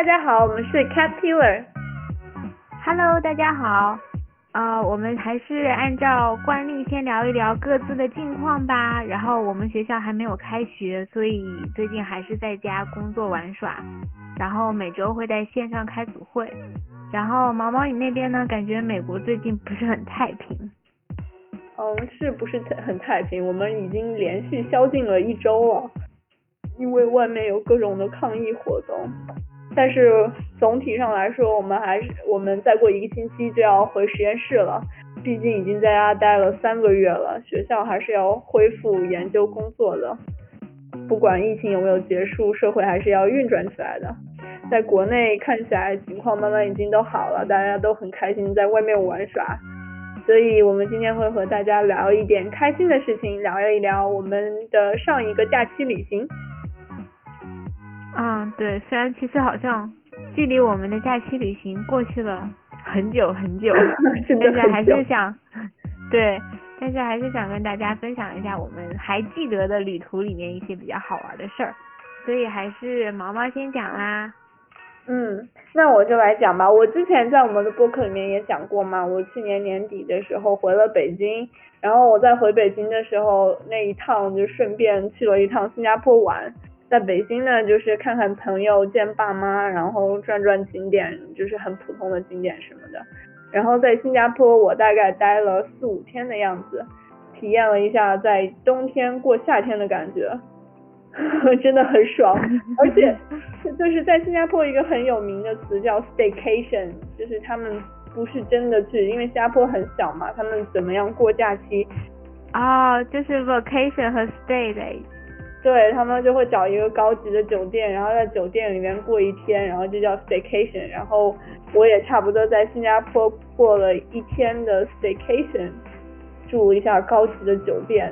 大家好，我们是 Caterpillar。Hello，大家好。呃，我们还是按照惯例先聊一聊各自的近况吧。然后我们学校还没有开学，所以最近还是在家工作玩耍。然后每周会在线上开组会。然后毛毛，你那边呢？感觉美国最近不是很太平。嗯，是不是很太平？我们已经连续宵禁了一周了，因为外面有各种的抗议活动。但是总体上来说，我们还是我们再过一个星期就要回实验室了。毕竟已经在家待了三个月了，学校还是要恢复研究工作的。不管疫情有没有结束，社会还是要运转起来的。在国内看起来情况慢慢已经都好了，大家都很开心在外面玩耍。所以我们今天会和大家聊一点开心的事情，聊一聊我们的上一个假期旅行。嗯，对，虽然其实好像距离我们的假期旅行过去了很久很久，但是还是想，对，但是还是想跟大家分享一下我们还记得的旅途里面一些比较好玩的事儿，所以还是毛毛先讲啦。嗯，那我就来讲吧。我之前在我们的播客里面也讲过嘛，我去年年底的时候回了北京，然后我在回北京的时候那一趟就顺便去了一趟新加坡玩。在北京呢，就是看看朋友、见爸妈，然后转转景点，就是很普通的景点什么的。然后在新加坡，我大概待了四五天的样子，体验了一下在冬天过夏天的感觉，真的很爽。而且就是在新加坡一个很有名的词叫 staycation，就是他们不是真的去，因为新加坡很小嘛，他们怎么样过假期？哦，就是 vacation 和 stay 的。对他们就会找一个高级的酒店，然后在酒店里面过一天，然后就叫 staycation。然后我也差不多在新加坡过了一天的 staycation，住一下高级的酒店，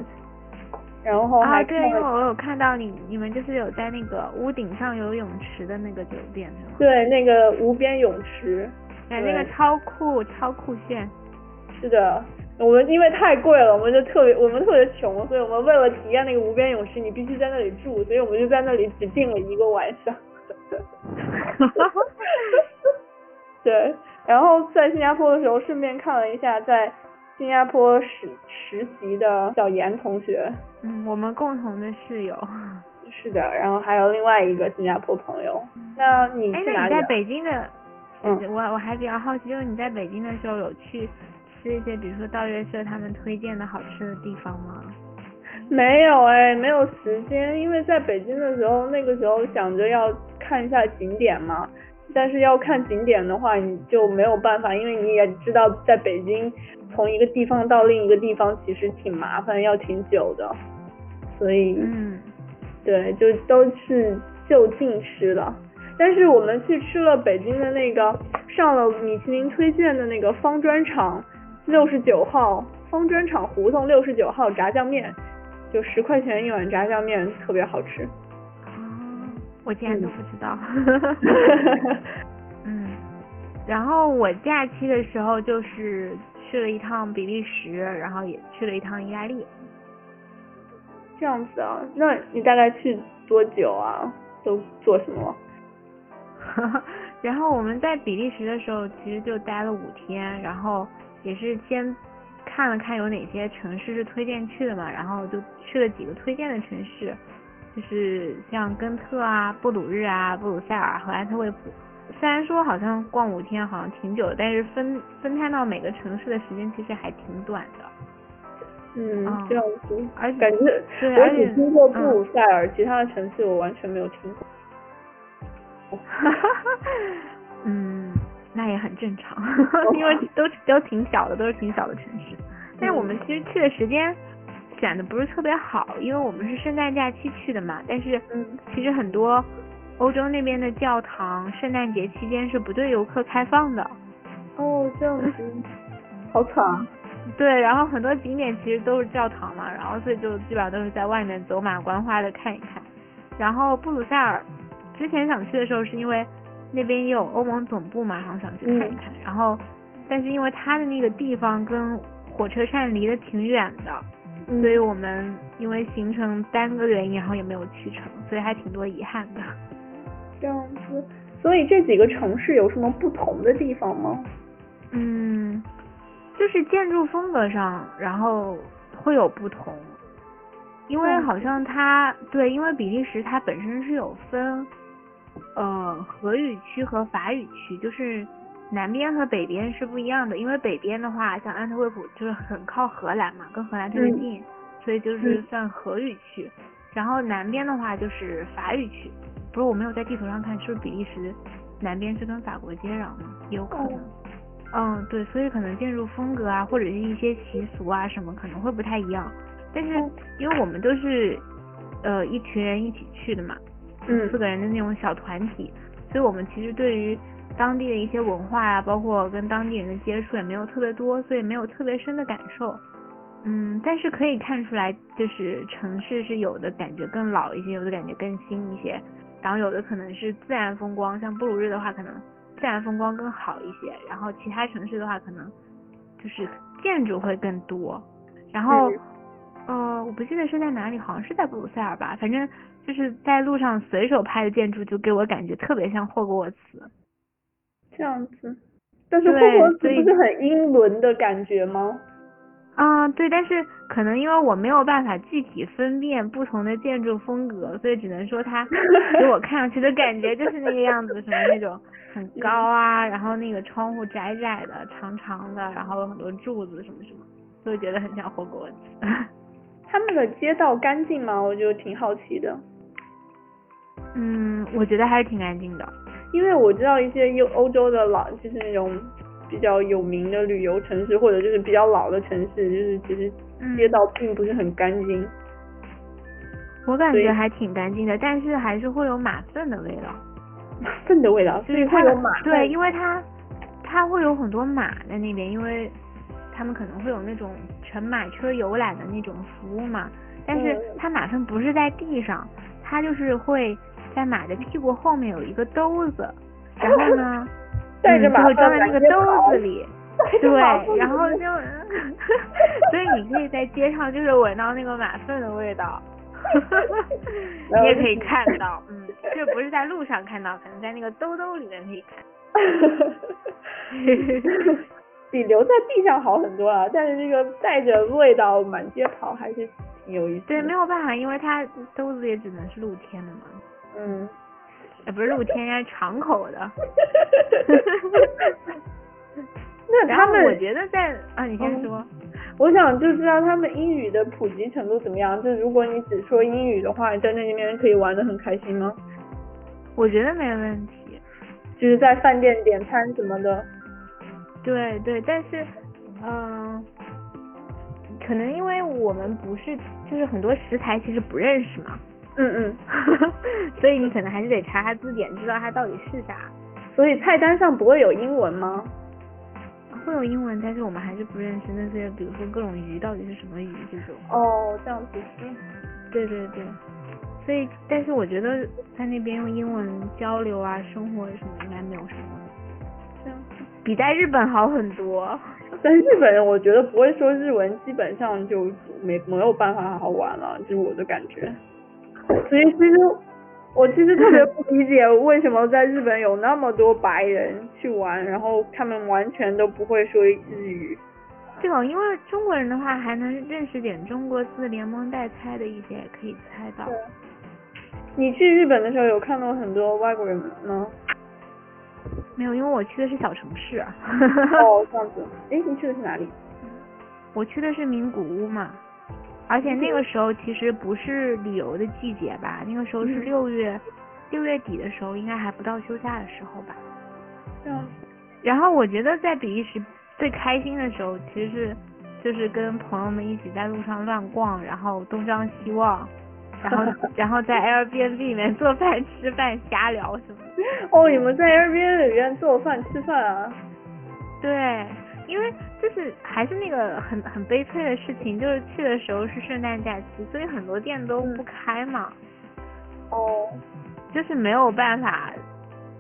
然后还啊，对，因为我有看到你你们就是有在那个屋顶上有泳池的那个酒店是吗？对，那个无边泳池，哎，那个超酷超酷炫。是的。我们因为太贵了，我们就特别我们特别穷，所以我们为了体验那个无边泳池，你必须在那里住，所以我们就在那里只订了一个晚上。对，然后在新加坡的时候，顺便看了一下在新加坡实实习的小严同学。嗯，我们共同的室友。是的，然后还有另外一个新加坡朋友。那你去哪里？哎，那你在北京的？嗯，我我还比较好奇，就是你在北京的时候有去。吃一些，比如说道月社他们推荐的好吃的地方吗？没有哎，没有时间，因为在北京的时候，那个时候想着要看一下景点嘛，但是要看景点的话，你就没有办法，因为你也知道，在北京从一个地方到另一个地方其实挺麻烦，要挺久的，所以，嗯，对，就都是就近吃了。但是我们去吃了北京的那个上了米其林推荐的那个方砖厂。六十九号方砖厂胡同六十九号炸酱面，就十块钱一碗炸酱面，特别好吃。哦，我竟然都不知道。嗯，然后我假期的时候就是去了一趟比利时，然后也去了一趟意大利。这样子啊？那你大概去多久啊？都做什么？然后我们在比利时的时候，其实就待了五天，然后。也是先看了看有哪些城市是推荐去的嘛，然后就去了几个推荐的城市，就是像根特啊、布鲁日啊、布鲁塞尔和安特卫普。虽然说好像逛五天好像挺久，但是分分摊到每个城市的时间其实还挺短的。嗯，这样子，而且感觉对，我只听过布鲁塞尔，其他的城市我完全没有听过。哈哈哈，嗯。那也很正常，因为都都挺小的，都是挺小的城市。但是我们其实去的时间选的不是特别好，因为我们是圣诞假期去的嘛。但是其实很多欧洲那边的教堂圣诞节期间是不对游客开放的。哦，这样子，好惨。啊对，然后很多景点其实都是教堂嘛，然后所以就基本上都是在外面走马观花的看一看。然后布鲁塞尔之前想去的时候是因为。那边也有欧盟总部嘛，然后想去看一看。嗯、然后，但是因为它的那个地方跟火车站离得挺远的，嗯、所以我们因为行程耽搁的原因，然后也没有去成，所以还挺多遗憾的。这样子，所以这几个城市有什么不同的地方吗？嗯，就是建筑风格上，然后会有不同，因为好像它对，因为比利时它本身是有分呃荷语区和法语区，就是南边和北边是不一样的，因为北边的话，像安特卫普就是很靠荷兰嘛，跟荷兰特别近，所以就是算荷语区，然后南边的话就是法语区，不是我没有在地图上看，是不是比利时南边是跟法国接壤呢？有可能。嗯，对，所以可能建筑风格啊，或者是一些习俗啊什么可能会不太一样，但是因为我们都是呃一群人一起去的嘛，嗯，四个人的那种小团体，所以我们其实对于当地的一些文化啊，包括跟当地人的接触也没有特别多，所以没有特别深的感受。嗯，但是可以看出来，就是城市是有的感觉更老一些，有的感觉更新一些，然后有的可能是自然风光，像布鲁日的话可能。自然风光更好一些，然后其他城市的话可能就是建筑会更多，然后呃我不记得是在哪里，好像是在布鲁塞尔吧，反正就是在路上随手拍的建筑就给我感觉特别像霍格沃茨，这样子，但是霍格沃茨不是很英伦的感觉吗？啊，对，但是可能因为我没有办法具体分辨不同的建筑风格，所以只能说它给我看上去的感觉就是那个样子，什么那种很高啊，然后那个窗户窄窄的、长长的，然后有很多柱子什么什么，所以觉得很像霍格沃茨。他们的街道干净吗？我就挺好奇的。嗯，我觉得还是挺干净的，因为我知道一些欧欧洲的老就是那种。比较有名的旅游城市，或者就是比较老的城市，就是其实街道并不是很干净。我感觉还挺干净的，但是还是会有马粪的味道。马粪的味道，所以会有马。对，因为它它会有很多马在那边，因为他们可能会有那种乘马车游览的那种服务嘛。但是它马粪不是在地上，它就是会在马的屁股后面有一个兜子，然后呢。带着马会装在那个兜子里，对，然后就，所以你可以在街上就是闻到那个马粪的味道，你也可以看到，嗯，这不是在路上看到，可能在那个兜兜里面可以看，比留在地上好很多啊，但是这个带着味道满街跑还是挺有意思。对，没有办法，因为它兜子也只能是露天的嘛。嗯。不是露天，人家敞口的。那他们，我觉得在啊，你先说。我想就知道他们英语的普及程度怎么样。就如果你只说英语的话，在那边可以玩的很开心吗？我觉得没问题。就是在饭店点餐什么的。对对，但是嗯，可能因为我们不是，就是很多食材其实不认识嘛。嗯嗯，所以你可能还是得查查字典，知道它到底是啥。所以菜单上不会有英文吗？会有英文，但是我们还是不认识那些，比如说各种鱼到底是什么鱼这种。哦，这样子。嗯，对对对。所以，但是我觉得在那边用英文交流啊，生活什么应该没有什么。这样。比在日本好很多。在日本，我觉得不会说日文，基本上就没没有办法好好玩了，就是我的感觉。所以其实我其实特别不理解为什么在日本有那么多白人去玩，然后他们完全都不会说日语。对哦因为中国人的话还能认识点中国字，连蒙带猜的一些也可以猜到。你去日本的时候有看到很多外国人吗？没有，因为我去的是小城市。哦，这样子。哎，你去的是哪里？我去的是名古屋嘛。而且那个时候其实不是旅游的季节吧，那个时候是六月六月底的时候，应该还不到休假的时候吧。嗯。然后我觉得在比利时最开心的时候，其实是就是跟朋友们一起在路上乱逛，然后东张西望，然后 然后在 Airbnb 里面做饭吃饭瞎聊什么。哦，你们在 Airbnb 里面做饭吃饭啊？对。因为就是还是那个很很悲催的事情，就是去的时候是圣诞假期，所以很多店都不开嘛。哦。就是没有办法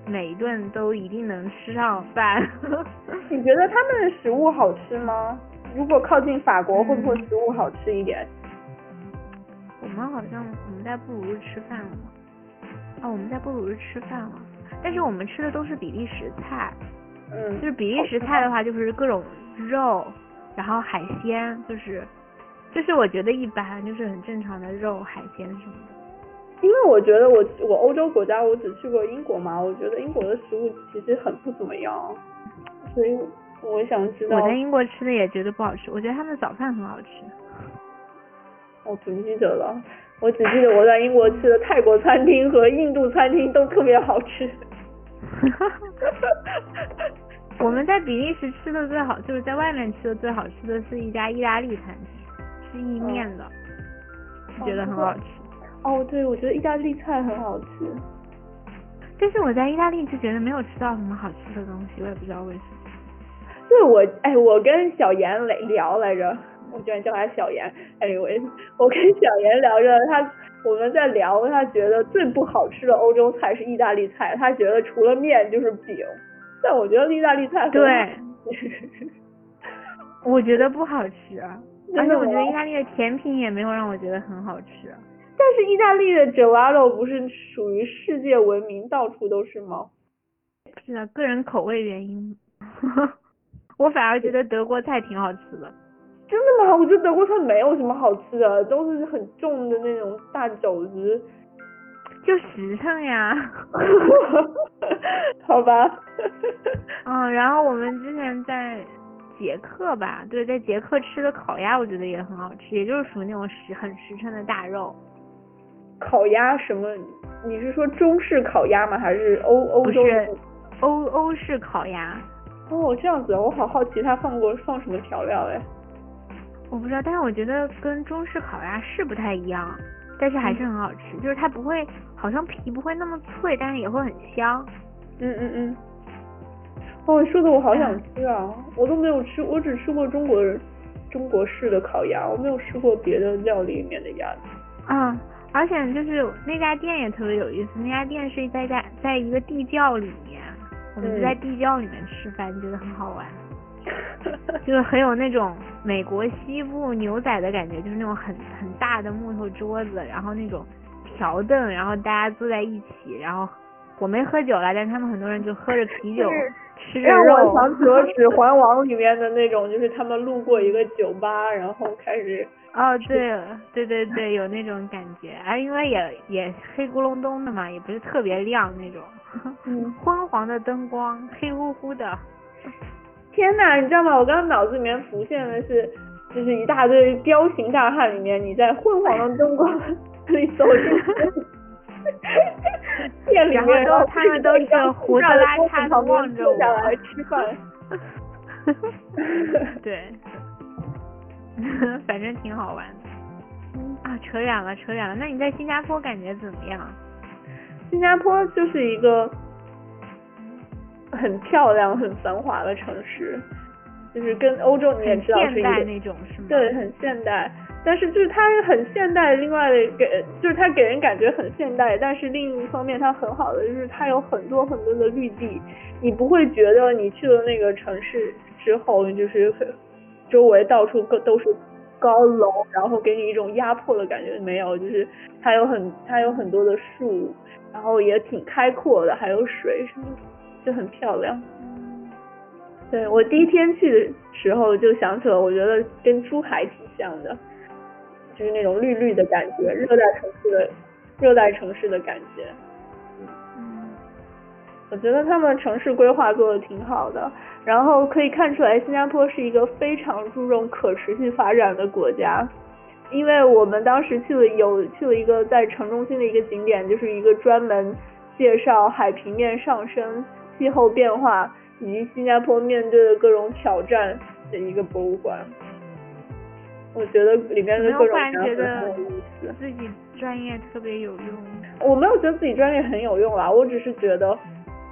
每一顿都一定能吃上饭。你觉得他们的食物好吃吗？如果靠近法国，会不会食物好吃一点？我们好像我们在布鲁日吃饭了吗？哦，我们在布鲁日吃饭了。但是我们吃的都是比利时菜，嗯，就是比利时菜的话，就是各种肉，然后海鲜，就是就是我觉得一般，就是很正常的肉、海鲜什么的。因为我觉得我我欧洲国家我只去过英国嘛，我觉得英国的食物其实很不怎么样，所以我想知道。我在英国吃的也觉得不好吃，我觉得他们的早饭很好吃。我不记得了，我只记得我在英国吃的泰国餐厅和印度餐厅都特别好吃。我们在比利时吃的最好，就是在外面吃的最好吃的是一家意大利餐厅，是意面的，觉得很好吃。哦，对，我觉得意大利菜很好吃，但是我在意大利就觉得没有吃到什么好吃的东西，我也不知道为什么。对，我哎，我跟小严来聊来着，我居然叫他小严，anyway，我跟小严聊着，他我们在聊，他觉得最不好吃的欧洲菜是意大利菜，他觉得除了面就是饼，但我觉得意大利菜对，我觉得不好吃，啊而且我觉得意大利的甜品也没有让我觉得很好吃。但是意大利的 gelato 不是属于世界闻名，到处都是吗？是的，个人口味原因。我反而觉得德国菜挺好吃的。真的吗？我觉得德国菜没有什么好吃的，都是很重的那种大肘子，就实诚呀。好吧。嗯，然后我们之前在捷克吧，对，在捷克吃的烤鸭，我觉得也很好吃，也就是属于那种实很实诚的大肉。烤鸭什么？你是说中式烤鸭吗？还是欧欧洲？欧欧式烤鸭。哦，这样子，我好好奇他放过放什么调料哎。我不知道，但是我觉得跟中式烤鸭是不太一样，但是还是很好吃。就是它不会，好像皮不会那么脆，但是也会很香。嗯嗯嗯。哦，说的我好想吃啊！我都没有吃，我只吃过中国人中国式的烤鸭，我没有吃过别的料理里面的鸭子。啊。而且就是那家店也特别有意思，那家店是在在在一个地窖里面，我们就在地窖里面吃饭，觉得很好玩，就是很有那种美国西部牛仔的感觉，就是那种很很大的木头桌子，然后那种条凳，然后大家坐在一起，然后我没喝酒了，但他们很多人就喝着啤酒，吃着肉。让我想起了《指环王》里面的那种，就是他们路过一个酒吧，然后开始。哦，对，对对对，有那种感觉，啊，因为也也黑咕隆咚的嘛，也不是特别亮那种，嗯，昏黄的灯光，黑乎乎的。天呐，你知道吗？我刚刚脑子里面浮现的是，就是一大堆彪形大汉里面，你在昏黄的灯光里走进 店里面，然后他们都是胡子拉碴的望着我吃饭。对。反正挺好玩的，啊，扯远了，扯远了。那你在新加坡感觉怎么样？新加坡就是一个很漂亮、很繁华的城市，就是跟欧洲你也知道是一个那种是吗？对，很现代。但是就是它很现代，另外的给就是它给人感觉很现代，但是另一方面它很好的就是它有很多很多的绿地，你不会觉得你去了那个城市之后就是很。周围到处都都是高楼，然后给你一种压迫的感觉。没有，就是它有很它有很多的树，然后也挺开阔的，还有水什么的，就很漂亮。对我第一天去的时候就想起了，我觉得跟珠海挺像的，就是那种绿绿的感觉，热带城市的热带城市的感觉。我觉得他们城市规划做的挺好的，然后可以看出来新加坡是一个非常注重可持续发展的国家，因为我们当时去了有去了一个在城中心的一个景点，就是一个专门介绍海平面上升、气候变化以及新加坡面对的各种挑战的一个博物馆。我觉得里面的各种觉得自己专业特别有用。我没有觉得自己专业很有用啦，我只是觉得。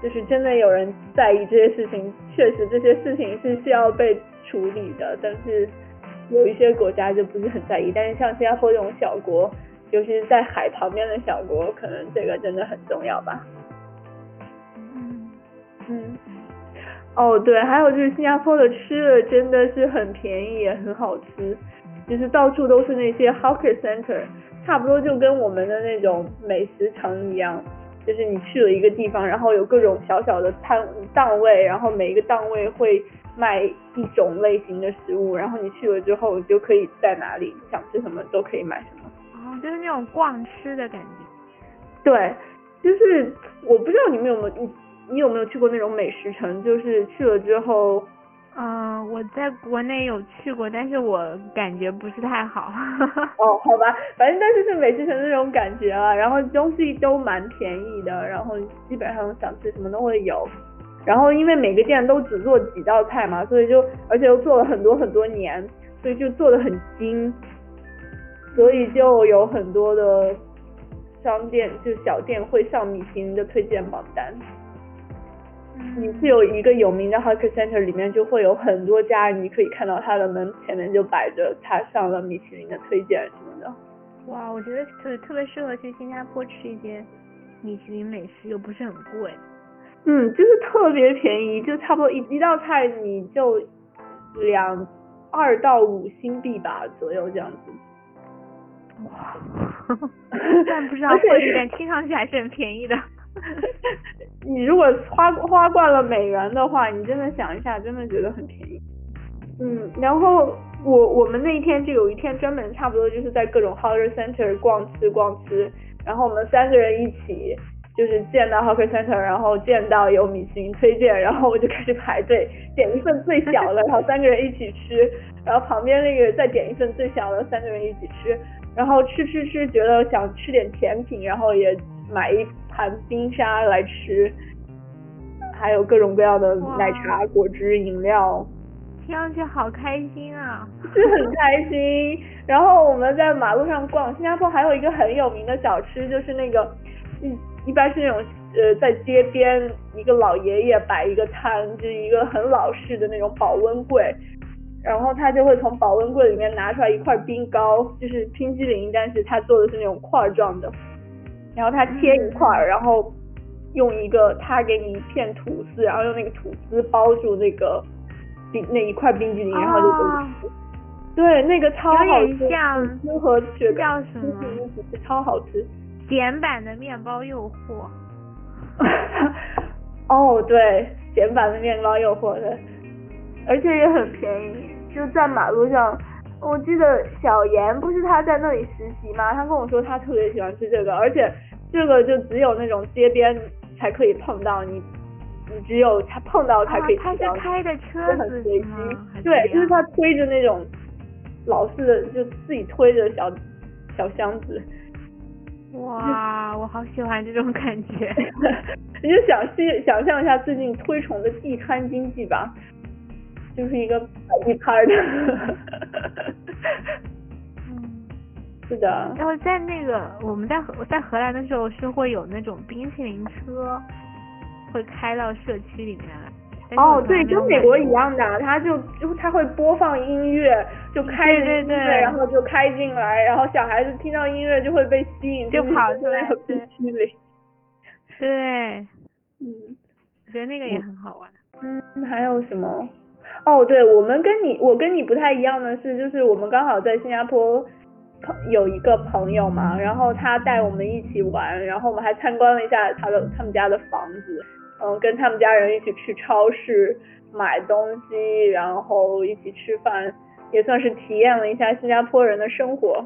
就是真的有人在意这些事情，确实这些事情是需要被处理的，但是有一些国家就不是很在意。但是像新加坡这种小国，尤其是在海旁边的小国，可能这个真的很重要吧。嗯嗯。哦，对，还有就是新加坡的吃的真的是很便宜，也很好吃，就是到处都是那些 hawker center，差不多就跟我们的那种美食城一样。就是你去了一个地方，然后有各种小小的摊档位，然后每一个档位会卖一种类型的食物，然后你去了之后就可以在哪里想吃什么都可以买什么。哦，就是那种逛吃的感觉。对，就是我不知道你们有没有你你有没有去过那种美食城，就是去了之后。嗯，我在国内有去过，但是我感觉不是太好。哦，好吧，反正但是是美食城那种感觉啊，然后东西都蛮便宜的，然后基本上想吃什么都会有。然后因为每个店都只做几道菜嘛，所以就而且又做了很多很多年，所以就做的很精，所以就有很多的商店就小店会上米其林的推荐榜单。你是有一个有名的 hawker center，里面就会有很多家，你可以看到它的门前面就摆着它上了米其林的推荐什么的。哇，我觉得特特别适合去新加坡吃一些米其林美食，又不是很贵。嗯，就是特别便宜，就差不多一一道菜你就两二到五新币吧左右这样子。哇，但不知道汇率，但听上去还是很便宜的。你如果花花惯了美元的话，你真的想一下，真的觉得很便宜。嗯，然后我我们那一天就有一天专门差不多就是在各种 hawker center 逛吃逛吃，然后我们三个人一起就是见到 hawker center，然后见到有米其林推荐，然后我就开始排队点一份最小的，然后三个人一起吃，然后旁边那个再点一份最小的，三个人一起吃，然后吃吃吃，觉得想吃点甜品，然后也买一。含冰沙来吃，还有各种各样的奶茶、果汁、饮料，听上去好开心啊！是很开心。然后我们在马路上逛，新加坡还有一个很有名的小吃，就是那个一一般是那种呃在街边一个老爷爷摆一个摊，就是一个很老式的那种保温柜，然后他就会从保温柜里面拿出来一块冰糕，就是冰激凌，但是他做的是那种块状的。然后他切一块儿，然后用一个他给你一片吐司，然后用那个吐司包住那个冰那一块冰激凌，然后就吃。对，那个超好吃，像和雪叫什么？一起超好吃。简版的面包诱惑。哦，对，简版的面包诱惑的，而且也很便宜，就在马路上。我记得小严不是他在那里实习吗？他跟我说他特别喜欢吃这个，而且这个就只有那种街边才可以碰到你，你只有他碰到才可以吃到。他是开的车子吗？对，就是他推着那种老式的，就自己推着小小箱子。哇，我好喜欢这种感觉。你就想想想象一下最近推崇的地摊经济吧。就是一个摆地摊的，嗯，是的。然后在那个我们在我在荷兰的时候是会有那种冰淇淋车，会开到社区里面来。哦，对，跟美国一样的，他就就他会播放音乐，就开着音乐，然后就开进来，然后小孩子听到音乐就会被吸引，就跑出来冰淇淋。对，嗯，我觉得那个也很好玩。嗯，还有什么？哦，对，我们跟你，我跟你不太一样的是，就是我们刚好在新加坡朋有一个朋友嘛，然后他带我们一起玩，然后我们还参观了一下他的他们家的房子，嗯，跟他们家人一起去超市买东西，然后一起吃饭，也算是体验了一下新加坡人的生活。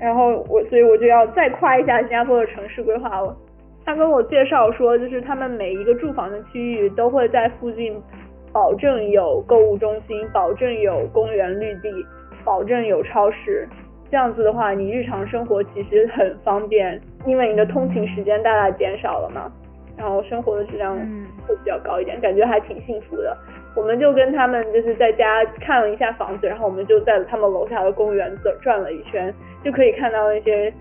然后我，所以我就要再夸一下新加坡的城市规划了。他跟我介绍说，就是他们每一个住房的区域都会在附近。保证有购物中心，保证有公园绿地，保证有超市。这样子的话，你日常生活其实很方便，因为你的通勤时间大大减少了嘛。然后生活的质量会比较高一点，感觉还挺幸福的。我们就跟他们就是在家看了一下房子，然后我们就在他们楼下的公园走转了一圈，就可以看到那些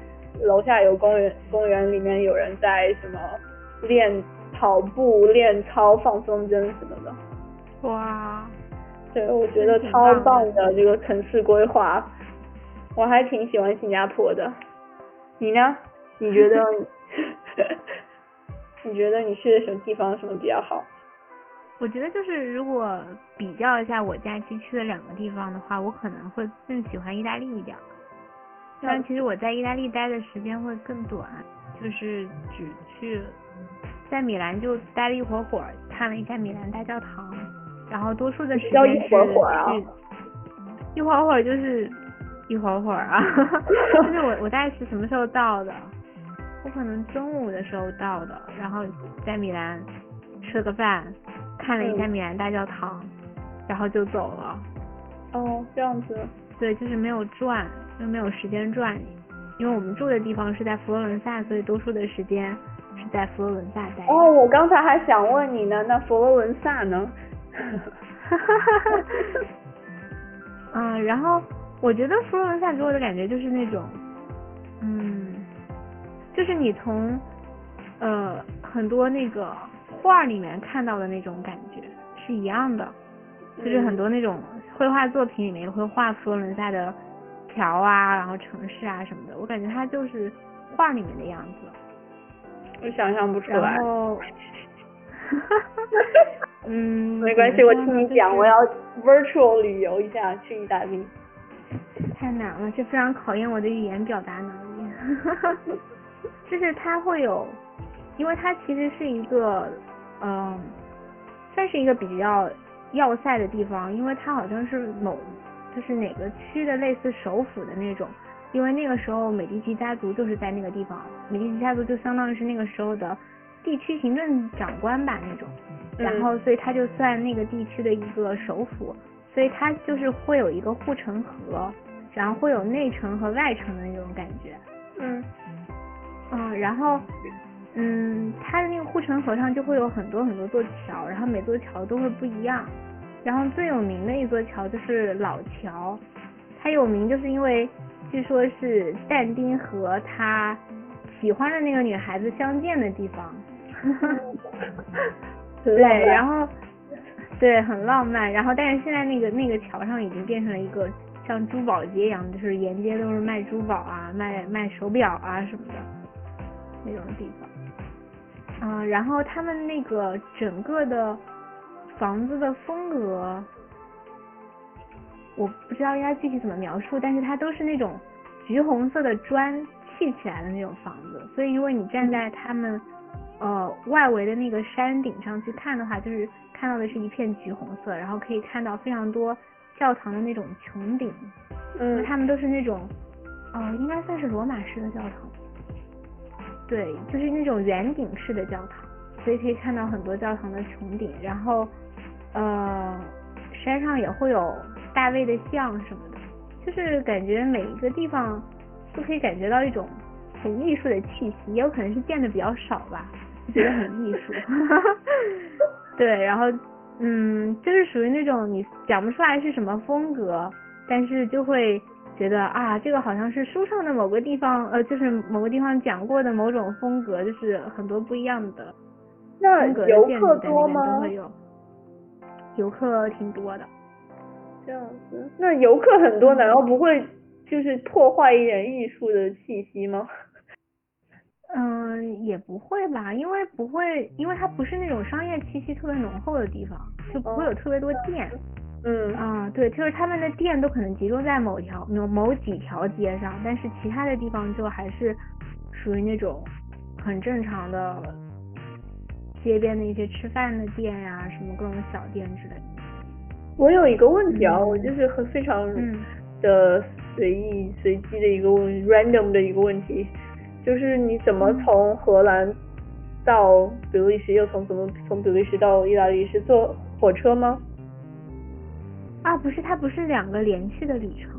楼下有公园，公园里面有人在什么练跑步、练操、放风筝什么的。哇，对，我觉得超棒的这个城市规划，我还挺喜欢新加坡的。你呢？你觉得？你觉得你去的什么地方什么比较好？我觉得就是如果比较一下我假期去的两个地方的话，我可能会更喜欢意大利一点。但其实我在意大利待的时间会更短，就是只去在米兰就待了一会儿会儿，看了一下米兰大教堂，然后多数的时间是去一会儿会儿就是一会儿会儿啊，就是我我大概是什么时候到的？我可能中午的时候到的，然后在米兰吃了个饭，看了一下米兰大教堂，然后就走了。哦，这样子。对，就是没有转，又没有时间转，因为我们住的地方是在佛罗伦萨，所以多数的时间是在佛罗伦萨待。哦，我刚才还想问你呢，那佛罗伦萨呢？哈哈哈哈哈。嗯，然后我觉得佛罗伦萨给我的感觉就是那种，嗯。就是你从呃很多那个画里面看到的那种感觉是一样的，就是很多那种绘画作品里面也会画佛罗伦萨的桥啊，然后城市啊什么的，我感觉它就是画里面的样子。我想象不出来。然后，嗯，没关系，我听你讲，我要 virtual 旅游一下去意大利。太难了，这非常考验我的语言表达能力。就是它会有，因为它其实是一个，嗯，算是一个比较要塞的地方，因为它好像是某就是哪个区的类似首府的那种，因为那个时候美第奇家族就是在那个地方，美第奇家族就相当于是那个时候的地区行政长官吧那种，然后所以他就算那个地区的一个首府，所以它就是会有一个护城河，然后会有内城和外城的那种感觉，嗯。嗯，然后，嗯，它的那个护城河上就会有很多很多座桥，然后每座桥都会不一样。然后最有名的一座桥就是老桥，它有名就是因为据说是但丁和他喜欢的那个女孩子相见的地方。对，然后对，很浪漫。然后但是现在那个那个桥上已经变成了一个像珠宝街一样，就是沿街都是卖珠宝啊、卖卖手表啊什么的。那种地方，啊，然后他们那个整个的房子的风格，我不知道应该具体怎么描述，但是它都是那种橘红色的砖砌起来的那种房子，所以如果你站在他们呃外围的那个山顶上去看的话，就是看到的是一片橘红色，然后可以看到非常多教堂的那种穹顶，嗯，他们都是那种，呃，应该算是罗马式的教堂。对，就是那种圆顶式的教堂，所以可以看到很多教堂的穹顶，然后呃山上也会有大卫的像什么的，就是感觉每一个地方都可以感觉到一种很艺术的气息，也有可能是见的比较少吧，觉得很艺术。对，然后嗯，就是属于那种你讲不出来是什么风格，但是就会。觉得啊，这个好像是书上的某个地方，呃，就是某个地方讲过的某种风格，就是很多不一样的风格的建筑在里面都会有。游客挺多的。这样子，那游客很多，难道不会就是破坏一点艺术的气息吗？嗯，也不会吧，因为不会，因为它不是那种商业气息特别浓厚的地方，就不会有特别多店。嗯啊，对，就是他们的店都可能集中在某条某某几条街上，但是其他的地方就还是属于那种很正常的街边的一些吃饭的店呀，什么各种小店之类的。我有一个问题啊，我就是很非常的随意随机的一个问 random 的一个问题，就是你怎么从荷兰到比利时，又从怎么从比利时到意大利是坐火车吗？啊，不是，它不是两个连续的旅程。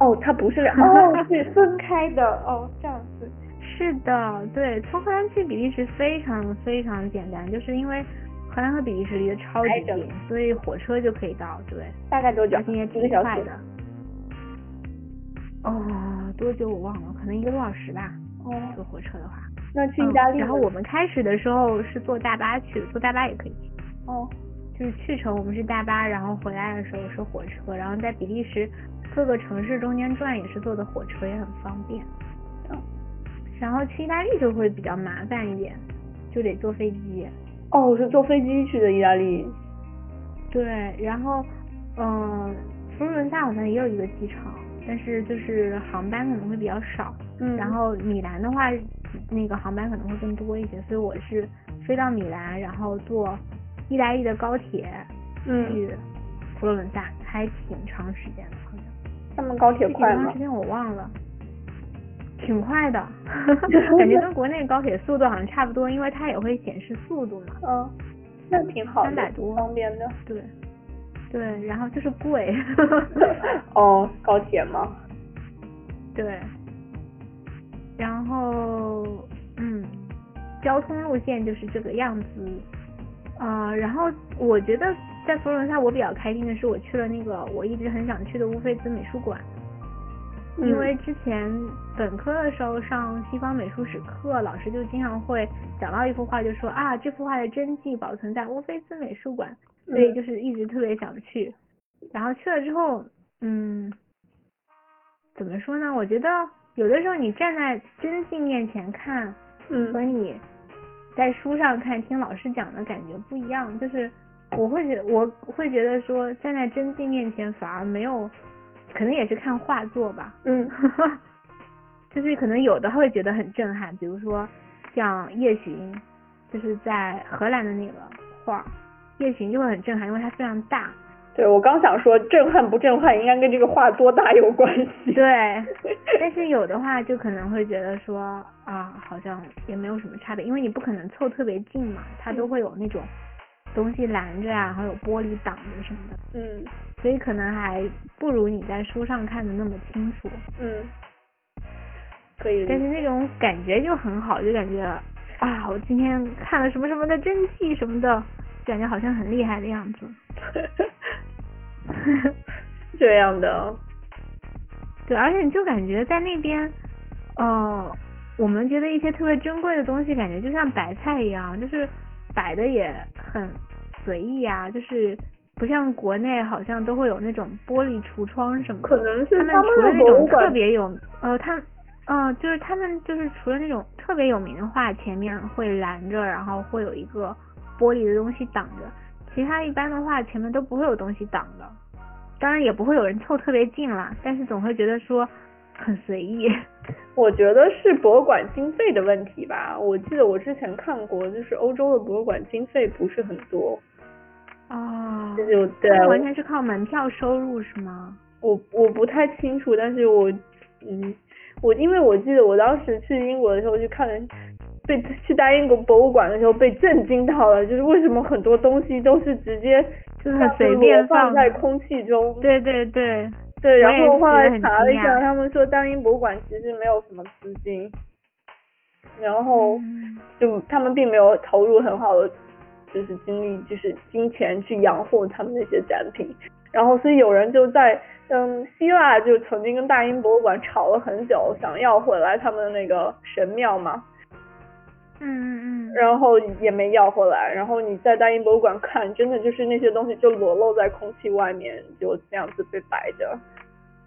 哦，它不是两，哦，是分开的。哦，这样子。是的，对，从荷兰去比利时非常非常简单，就是因为荷兰和比利时离得超级近，所以火车就可以到。对，大概多久？今天挺快的。哦，多久我忘了，可能一个多小时吧。哦。坐火车的话。那去意大利。然后我们开始的时候是坐大巴去，坐大巴也可以。哦。就是去程我们是大巴，然后回来的时候是火车，然后在比利时各个城市中间转也是坐的火车，也很方便。嗯然后去意大利就会比较麻烦一点，就得坐飞机。哦，我是坐飞机去的意大利。对，然后嗯，佛罗伦萨好像也有一个机场，但是就是航班可能会比较少。嗯。然后米兰的话，那个航班可能会更多一些，所以我是飞到米兰，然后坐意大利的高铁去佛罗伦萨，还挺长时间的，好像。他们高铁快吗？长时间我忘了。挺快的，感觉跟国内高铁速度好像差不多，因为它也会显示速度嘛。嗯，那挺好的，三百多，方便的。对，对，然后就是贵。哦，高铁吗？对。然后，嗯，交通路线就是这个样子。呃，然后我觉得在佛罗伦萨我比较开心的是，我去了那个我一直很想去的乌菲兹美术馆。因为之前本科的时候上西方美术史课，老师就经常会讲到一幅画，就说啊这幅画的真迹保存在乌菲兹美术馆，所以就是一直特别想去。然后去了之后，嗯，怎么说呢？我觉得有的时候你站在真迹面前看，嗯，和你在书上看听老师讲的感觉不一样。就是我会觉我会觉得说站在真迹面前反而没有。可能也是看画作吧，嗯，就是可能有的会觉得很震撼，比如说像夜巡，就是在荷兰的那个画，夜巡就会很震撼，因为它非常大。对，我刚想说震撼不震撼，应该跟这个画多大有关系。对，但是有的话就可能会觉得说啊，好像也没有什么差别，因为你不可能凑特别近嘛，它都会有那种东西拦着呀，然后有玻璃挡着什么的。嗯。所以可能还不如你在书上看的那么清楚。嗯，可以。但是那种感觉就很好，就感觉啊，我今天看了什么什么的真迹什么的，感觉好像很厉害的样子。这样的。对，而且你就感觉在那边，呃，我们觉得一些特别珍贵的东西，感觉就像白菜一样，就是摆的也很随意啊，就是。不像国内好像都会有那种玻璃橱窗什么的，可能是他们除了那种特别有呃，他呃就是他们就是除了那种特别有名的画前面会拦着，然后会有一个玻璃的东西挡着，其他一般的话前面都不会有东西挡的，当然也不会有人凑特别近啦，但是总会觉得说很随意。我觉得是博物馆经费的问题吧，我记得我之前看过，就是欧洲的博物馆经费不是很多。哦，这就对，完全是靠门票收入是吗？我我不太清楚，但是我嗯，我因为我记得我当时去英国的时候去看，被去大英国博物馆的时候被震惊到了，就是为什么很多东西都是直接就是随便放在空气中。对对对对，然后后来查了一下，他们说大英博物馆其实没有什么资金，然后就他们并没有投入很好的。就是精力，就是金钱去养护他们那些展品，然后所以有人就在嗯希腊就曾经跟大英博物馆吵了很久，想要回来他们的那个神庙嘛，嗯嗯嗯，然后也没要回来，然后你在大英博物馆看，真的就是那些东西就裸露在空气外面，就这样子被摆着，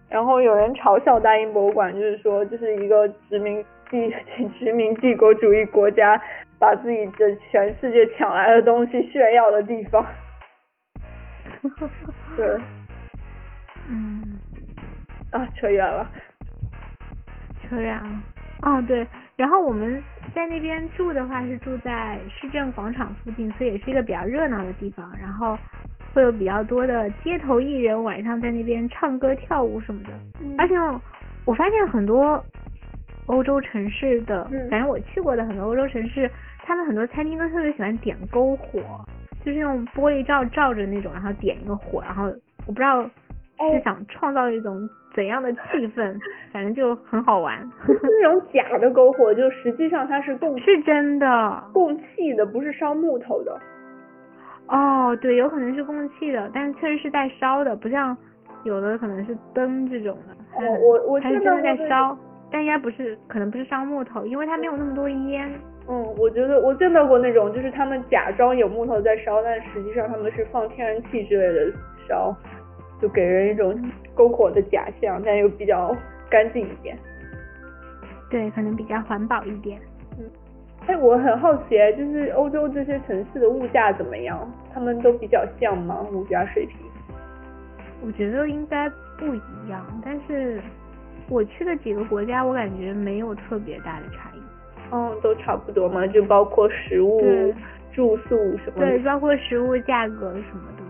然后有人嘲笑大英博物馆，就是说这是一个殖民地殖民帝国主义国家。把自己的全世界抢来的东西炫耀的地方，对，嗯，啊，扯远了，扯远了，啊对，然后我们在那边住的话是住在市政广场附近，所以也是一个比较热闹的地方，然后会有比较多的街头艺人晚上在那边唱歌跳舞什么的，而且我发现很多欧洲城市的，反正我去过的很多欧洲城市。他们很多餐厅都特别喜欢点篝火，就是用玻璃罩罩着那种，然后点一个火，然后我不知道是想创造一种怎样的气氛，反正就很好玩。那种假的篝火，就实际上它是供是真的供气的，不是烧木头的。哦，对，有可能是供气的，但是确实是在烧的，不像有的可能是灯这种的。哦，我我它是真的在烧，但应该不是，可能不是烧木头，因为它没有那么多烟。嗯，我觉得我见到过那种，就是他们假装有木头在烧，但实际上他们是放天然气之类的烧，就给人一种篝火的假象，但又比较干净一点。对，可能比较环保一点。嗯，哎，我很好奇，就是欧洲这些城市的物价怎么样？他们都比较像吗？物价水平？我觉得应该不一样，但是我去的几个国家，我感觉没有特别大的差异。嗯，都差不多嘛，就包括食物、住宿什么。对，包括食物价格什么都差不多。这样子。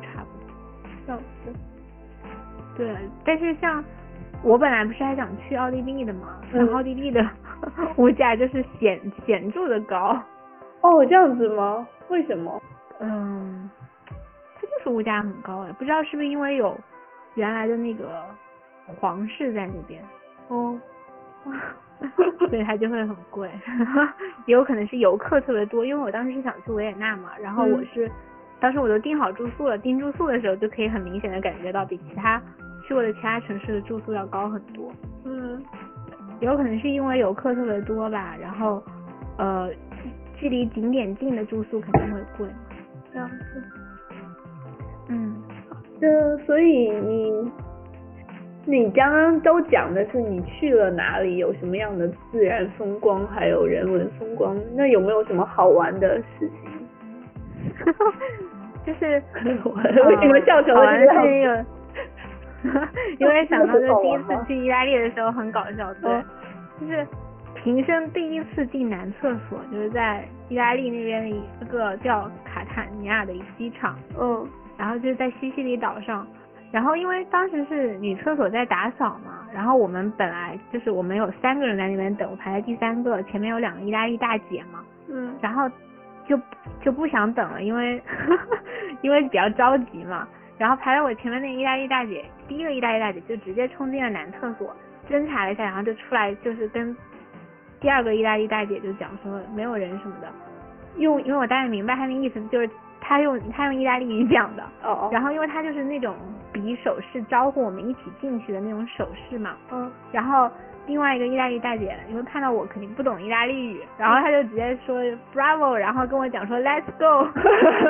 对，但是像我本来不是还想去奥地利的嘛，然后奥地利的物价就是显显著的高。哦，这样子吗？为什么？嗯，它就是物价很高哎，不知道是不是因为有原来的那个皇室在那边。哦。所以它就会很贵，也 有可能是游客特别多，因为我当时是想去维也纳嘛，然后我是当时我都订好住宿了，订住宿的时候就可以很明显的感觉到比其他去过的其他城市的住宿要高很多。嗯，有可能是因为游客特别多吧，然后呃距离景点近的住宿肯定会贵，这样子。嗯，这所以你。你刚刚都讲的是你去了哪里，有什么样的自然风光，还有人文风光，那有没有什么好玩的事情？就是 为什么笑成了这个样 因为想到就第一次去意大利的时候很搞笑，对，就是平生第一次进男厕所，就是在意大利那边的一个叫卡塔尼亚的一个机场，嗯，然后就是在西西里岛上。然后因为当时是女厕所在打扫嘛，然后我们本来就是我们有三个人在那边等，我排在第三个，前面有两个意大利大姐嘛，嗯，然后就就不想等了，因为 因为比较着急嘛，然后排在我前面那个意大利大姐，第一个意大利大姐就直接冲进了男厕所，侦查了一下，然后就出来就是跟第二个意大利大姐就讲说没有人什么的，用因为我大概明白她那意思就是。她用她用意大利语讲的，哦。然后因为她就是那种比手势招呼我们一起进去的那种手势嘛，嗯，然后另外一个意大利大姐因为看到我肯定不懂意大利语，然后她就直接说 Bravo，然后跟我讲说 Let's go，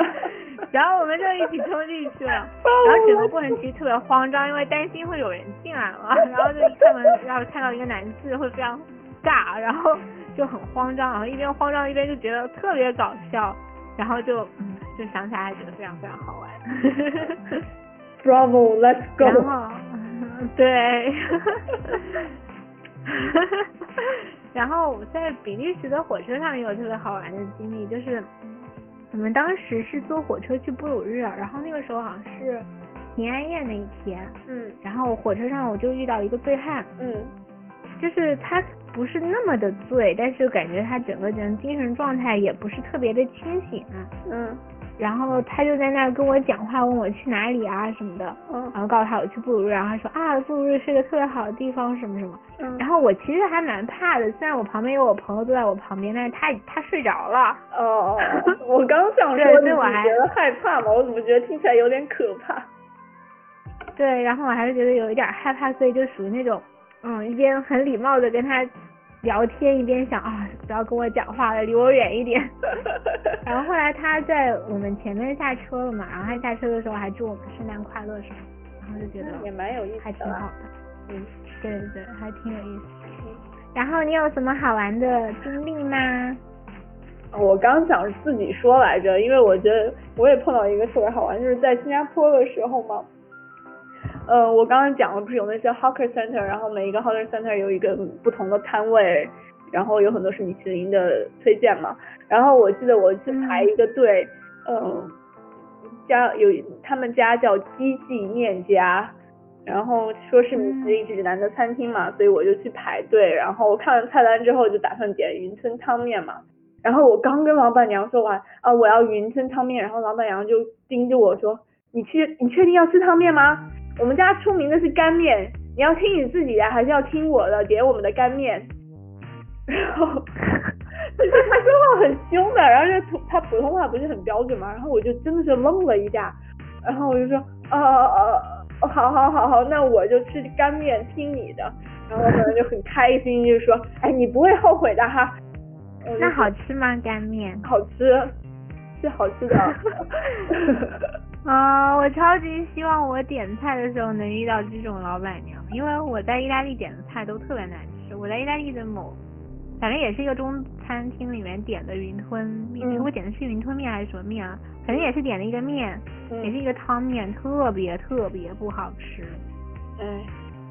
然后我们就一起冲进去了，然后整个过程其实特别慌张，因为担心会有人进来嘛，然后就一开门然后看到一个男士会非常尬，然后就很慌张，然后一边慌张一边就觉得特别搞笑，然后就嗯。就想起来还觉得非常非常好玩。Bravo，Let's go。然后，对。然后在比利时的火车上也有特别好玩的经历，就是我们当时是坐火车去布鲁日，然后那个时候好像是平安夜那一天。嗯。然后火车上我就遇到一个醉汉。嗯。就是他不是那么的醉，但是感觉他整个人精神状态也不是特别的清醒。嗯。然后他就在那儿跟我讲话，问我去哪里啊什么的，嗯，然后告诉他我去布鲁日，然后他说啊布鲁日是个特别好的地方什么什么，嗯，然后我其实还蛮怕的，虽然我旁边有我朋友坐在我旁边，但是他他睡着了。哦哦，我刚想说你觉得害怕嘛？我怎么觉得听起来有点可怕？对，然后我还是觉得有一点害怕，所以就属于那种，嗯，一边很礼貌的跟他。聊天一边想啊，不要跟我讲话了，离我远一点。然后后来他在我们前面下车了嘛，然后他下车的时候还祝我们圣诞快乐什么，然后就觉得也蛮有意思，还挺好的。嗯，对对对，还挺有意思。然后你有什么好玩的经历吗？我刚想自己说来着，因为我觉得我也碰到一个特别好玩，就是在新加坡的时候嘛。呃，我刚刚讲了，不是有那些 hawker center，然后每一个 hawker center 有一个不同的摊位，然后有很多是米其林的推荐嘛。然后我记得我去排一个队，嗯，家有他们家叫鸡记面家，然后说是米其林指南的餐厅嘛，所以我就去排队。然后看完菜单之后，就打算点云吞汤面嘛。然后我刚跟老板娘说完啊，我要云吞汤面，然后老板娘就盯着我说，你确，你确定要吃汤面吗？我们家出名的是干面，你要听你自己的还是要听我的？点我们的干面。然后 就是他说话很凶的，然后就他普通话不是很标准嘛，然后我就真的是愣了一下，然后我就说，呃呃呃，好好好好，那我就吃干面，听你的。然后我们就很开心，就说，哎，你不会后悔的哈。那好吃吗？干面？好吃，是好吃的。啊，我超级希望我点菜的时候能遇到这种老板娘，因为我在意大利点的菜都特别难吃。我在意大利的某，反正也是一个中餐厅里面点的云吞面，嗯我点的是云吞面还是什么面啊？反正也是点了一个面，也是嗯，一个汤面，特别特别不好吃。哎，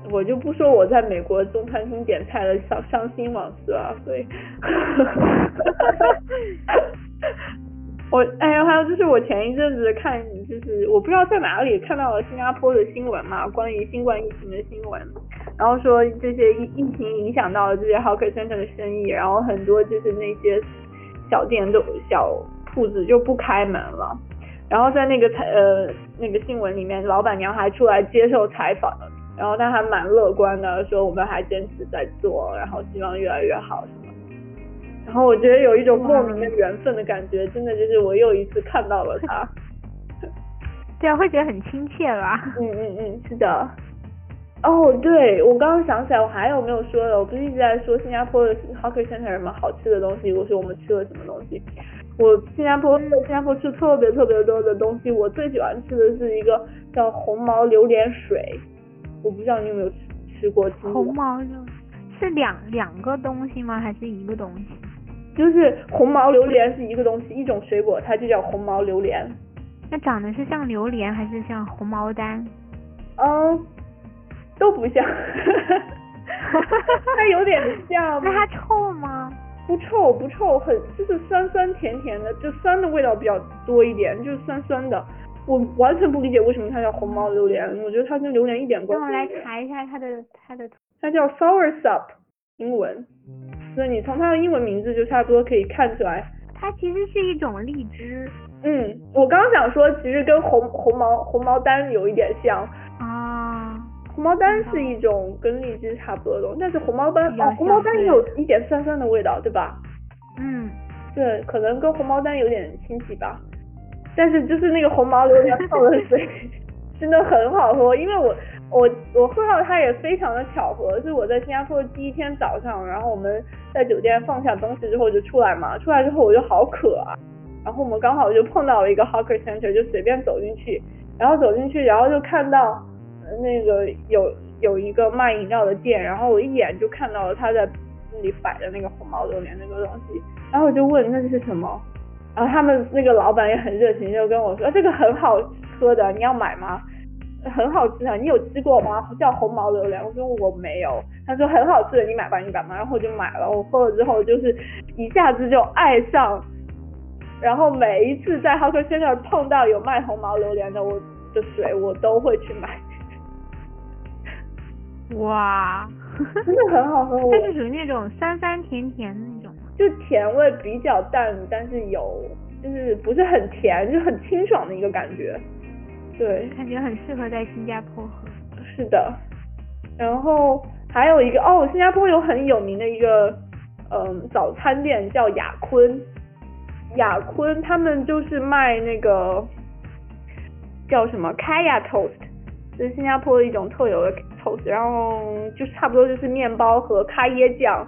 我就不说我在美国中餐厅点菜的伤伤心往事了，所以 我哎呀，还有就是我前一阵子看，就是我不知道在哪里看到了新加坡的新闻嘛，关于新冠疫情的新闻，然后说这些疫疫情影响到了这些 hawker center 的生意，然后很多就是那些小店都小铺子就不开门了。然后在那个采呃那个新闻里面，老板娘还出来接受采访，然后她还蛮乐观的，说我们还坚持在做，然后希望越来越好。然后我觉得有一种莫名的缘分的感觉，真的就是我又一次看到了他。对啊，会觉得很亲切吧？嗯嗯嗯，是的。哦，对，我刚刚想起来，我还有没有说的？我不是一直在说新加坡的 hawker center 有什么好吃的东西？我说我们吃了什么东西？我新加坡在新加坡吃特别特别多的东西，我最喜欢吃的是一个叫红毛榴莲水，我不知道你有没有吃吃过？红毛肉是两两个东西吗？还是一个东西？就是红毛榴莲是一个东西，一种水果，它就叫红毛榴莲。那长得是像榴莲还是像红毛丹？嗯，都不像，它有点像。那它臭吗？不臭不臭，很就是酸酸甜甜的，就酸的味道比较多一点，就是酸酸的。我完全不理解为什么它叫红毛榴莲，我觉得它跟榴莲一点关系让我来。查一下它的它的。它叫 soursop，英文，所以你从它的英文名字就差不多可以看出来。它其实是一种荔枝嗯，我刚刚想说，其实跟红红毛红毛丹有一点像。啊，红毛丹是一种跟荔枝差不多的东西，但是红毛丹红毛丹也有一点酸酸的味道，对吧？嗯，对，可能跟红毛丹有点亲戚吧。但是就是那个红毛榴莲泡的水真的很好喝，因为我我我喝到它也非常的巧合，是我在新加坡的第一天早上，然后我们在酒店放下东西之后就出来嘛，出来之后我就好渴啊，然后我们刚好就碰到了一个 hawker center，就随便走进去，然后走进去，然后就看到那个有有一个卖饮料的店，然后我一眼就看到了他在那里摆的那个红毛榴莲那个东西，然后我就问那是什么，然后他们那个老板也很热情，就跟我说、这个很好喝的，你要买吗？很好吃啊，你有吃过吗？叫红毛榴莲，我说我没有，他说很好吃的，你买吧，你买吧，然后我就买了，我喝了之后就是一下子就爱上，然后每一次在 Hawker Center 碰到有卖红毛榴莲的我的水，我都会去买，哇，真的很好喝，它是属于那种酸酸甜甜的那种吗。就甜味比较淡，但是有就是不是很甜，就很清爽的一个感觉。对，感觉很适合在新加坡喝。是的。然后还有一个哦，新加坡有很有名的一个嗯早餐店叫雅坤，雅坤他们就是卖那个叫什么 Kaya Toast，这是新加坡的一种特有的 toast，然后就是差不多就是面包和咖椰酱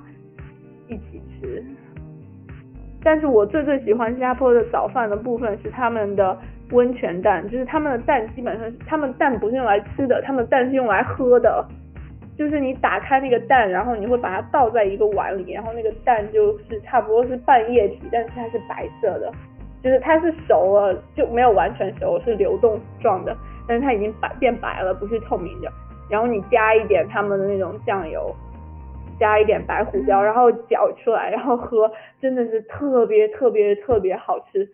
一起吃。但是我最最喜欢新加坡的早饭的部分是他们的温泉蛋，就是他们的蛋基本上是他们蛋不是用来吃的，他们蛋是用来喝的。就是你打开那个蛋，然后你会把它倒在一个碗里，然后那个蛋就是差不多是半液体，但是它是白色的，就是它是熟了就没有完全熟，是流动状的，但是它已经白变白了，不是透明的。然后你加一点他们的那种酱油，加一点白胡椒，然后搅出来，然后喝，真的是特别特别特别好吃。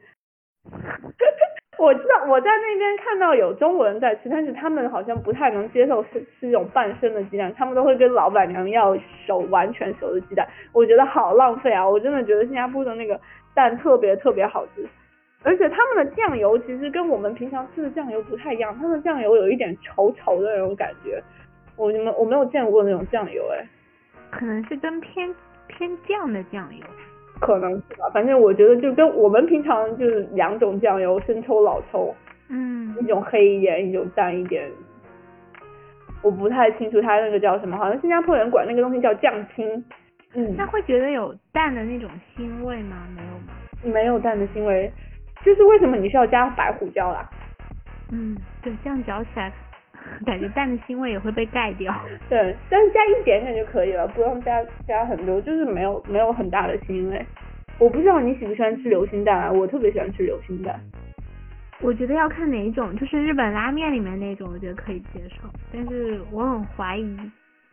我知道我在那边看到有中国人在吃，但是他们好像不太能接受是吃这种半生的鸡蛋，他们都会跟老板娘要熟完全熟的鸡蛋。我觉得好浪费啊！我真的觉得新加坡的那个蛋特别特别好吃，而且他们的酱油其实跟我们平常吃的酱油不太一样，他们的酱油有一点稠稠的那种感觉。我你们我没有见过那种酱油哎，可能是跟偏偏酱的酱油。可能是吧，反正我觉得就跟我们平常就是两种酱油，生抽、老抽。嗯一种黑一点，一种淡一点。我不太清楚它那个叫什么，好像新加坡人管那个东西叫酱青。嗯，那会觉得有淡的那种腥味吗？没有吗？没有淡的腥味，就是为什么你需要加白胡椒啦？嗯，对，这样嚼起来 感觉蛋的腥味也会被盖掉。对，但是加一点点就可以了，不用加加很多，就是没有没有很大的腥味。我不知道你喜不喜欢吃流心蛋啊，我特别喜欢吃流心蛋。我觉得要看哪一种，就是日本拉面里面那种，我觉得可以接受。但是我很怀疑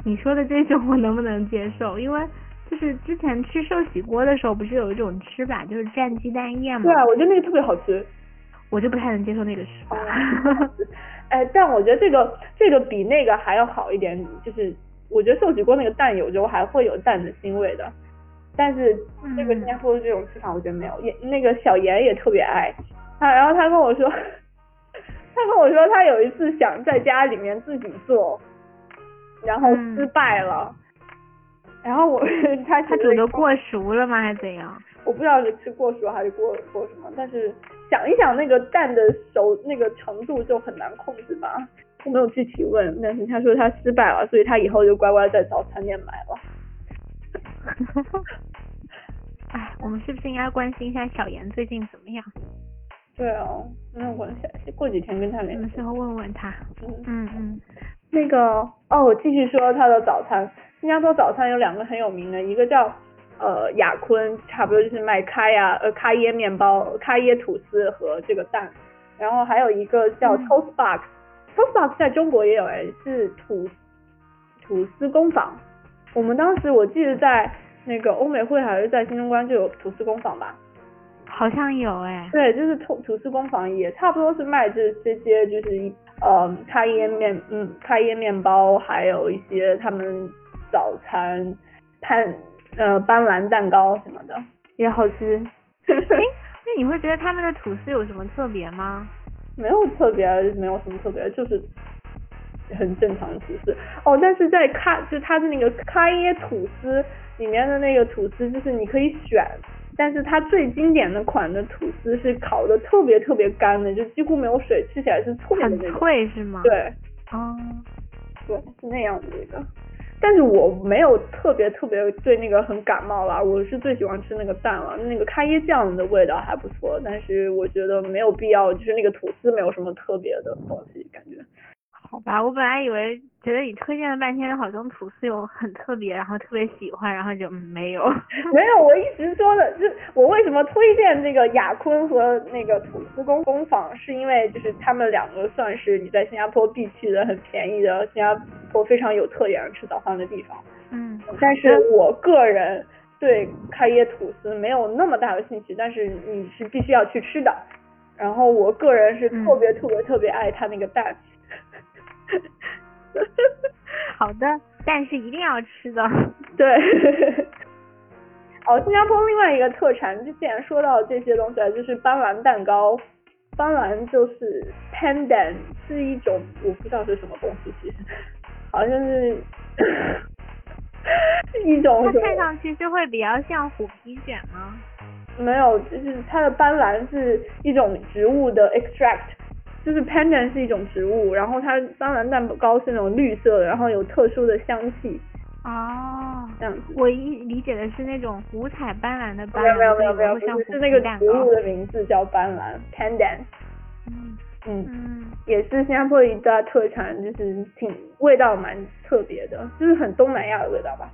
你说的这种我能不能接受，因为就是之前吃寿喜锅的时候，不是有一种吃法就是蘸鸡蛋液吗？对啊，我觉得那个特别好吃。我就不太能接受那个吃法。哎，但我觉得这个这个比那个还要好一点，就是我觉得寿喜锅那个蛋有时候还会有蛋的腥味的，但是这个新加坡的这种吃法我觉得没有。也那个小严也特别爱他，然后他跟我说，他跟我说他有一次想在家里面自己做，然后失败了，然后我 他他煮的过熟了吗还是怎样？我不知道是吃过熟还是过过什么，但是。想一想那个蛋的熟那个程度就很难控制吧，我没有具体问，但是他说他失败了，所以他以后就乖乖在早餐店买了。哎，我们是不是应该关心一下小严最近怎么样？对哦，没有关系，过几天跟他联系。什么时候问问他？嗯嗯嗯。那个哦，我继续说他的早餐，新加坡早餐有两个很有名的，一个叫。呃，雅坤差不多就是卖咖呀，呃，咖椰面包、咖椰吐司和这个蛋，然后还有一个叫 Toast Box，Toast Box 在中国也有哎，是吐吐司工坊。我们当时我记得在那个欧美会还是在新中关就有吐司工坊吧？好像有哎。对，就是吐吐司工坊也差不多是卖这这些，就是呃，咖椰面，嗯，咖椰面包，还有一些他们早餐摊。呃，斑斓蛋糕什么的也好吃。哎，那你会觉得他们的吐司有什么特别吗？没有特别，没有什么特别，就是很正常的吐司。哦，但是在咖，就它的那个咖椰吐司里面的那个吐司，就是你可以选，但是它最经典的款的吐司是烤的特别特别干的，就几乎没有水，吃起来是脆的那种。脆是吗？对。哦。对，是那样子的。但是我没有特别特别对那个很感冒啦，我是最喜欢吃那个蛋了，那个咖椰酱的味道还不错，但是我觉得没有必要，就是那个吐司没有什么特别的东西感觉。好吧，我本来以为觉得你推荐了半天，好像吐司有很特别，然后特别喜欢，然后就没有。没有，我一直说的是我为什么推荐这个雅坤和那个吐司工工坊，是因为就是他们两个算是你在新加坡必去的很便宜的新加坡非常有特点吃早饭的地方。嗯。但是我个人对开业吐司没有那么大的兴趣，但是你是必须要去吃的。然后我个人是特别特别特别爱他那个蛋。好的，但是一定要吃的。对。哦，新加坡另外一个特产，就既然说到这些东西了，就是斑斓蛋糕。斑斓就是 pandan，是一种我不知道是什么东西，其实好像是 一种。它看上去是会比较像虎皮卷吗？没有，就是它的斑斓是一种植物的 extract。就是 pandan 是一种植物，然后它斑斓蛋糕是那种绿色的，然后有特殊的香气。哦，这样子。我一理解的是那种五彩斑斓的斑斓，没有没有没有没有，是那个植物的名字叫斑斓 pandan。嗯嗯，也是新加坡一大特产，就是挺味道蛮特别的，就是很东南亚的味道吧。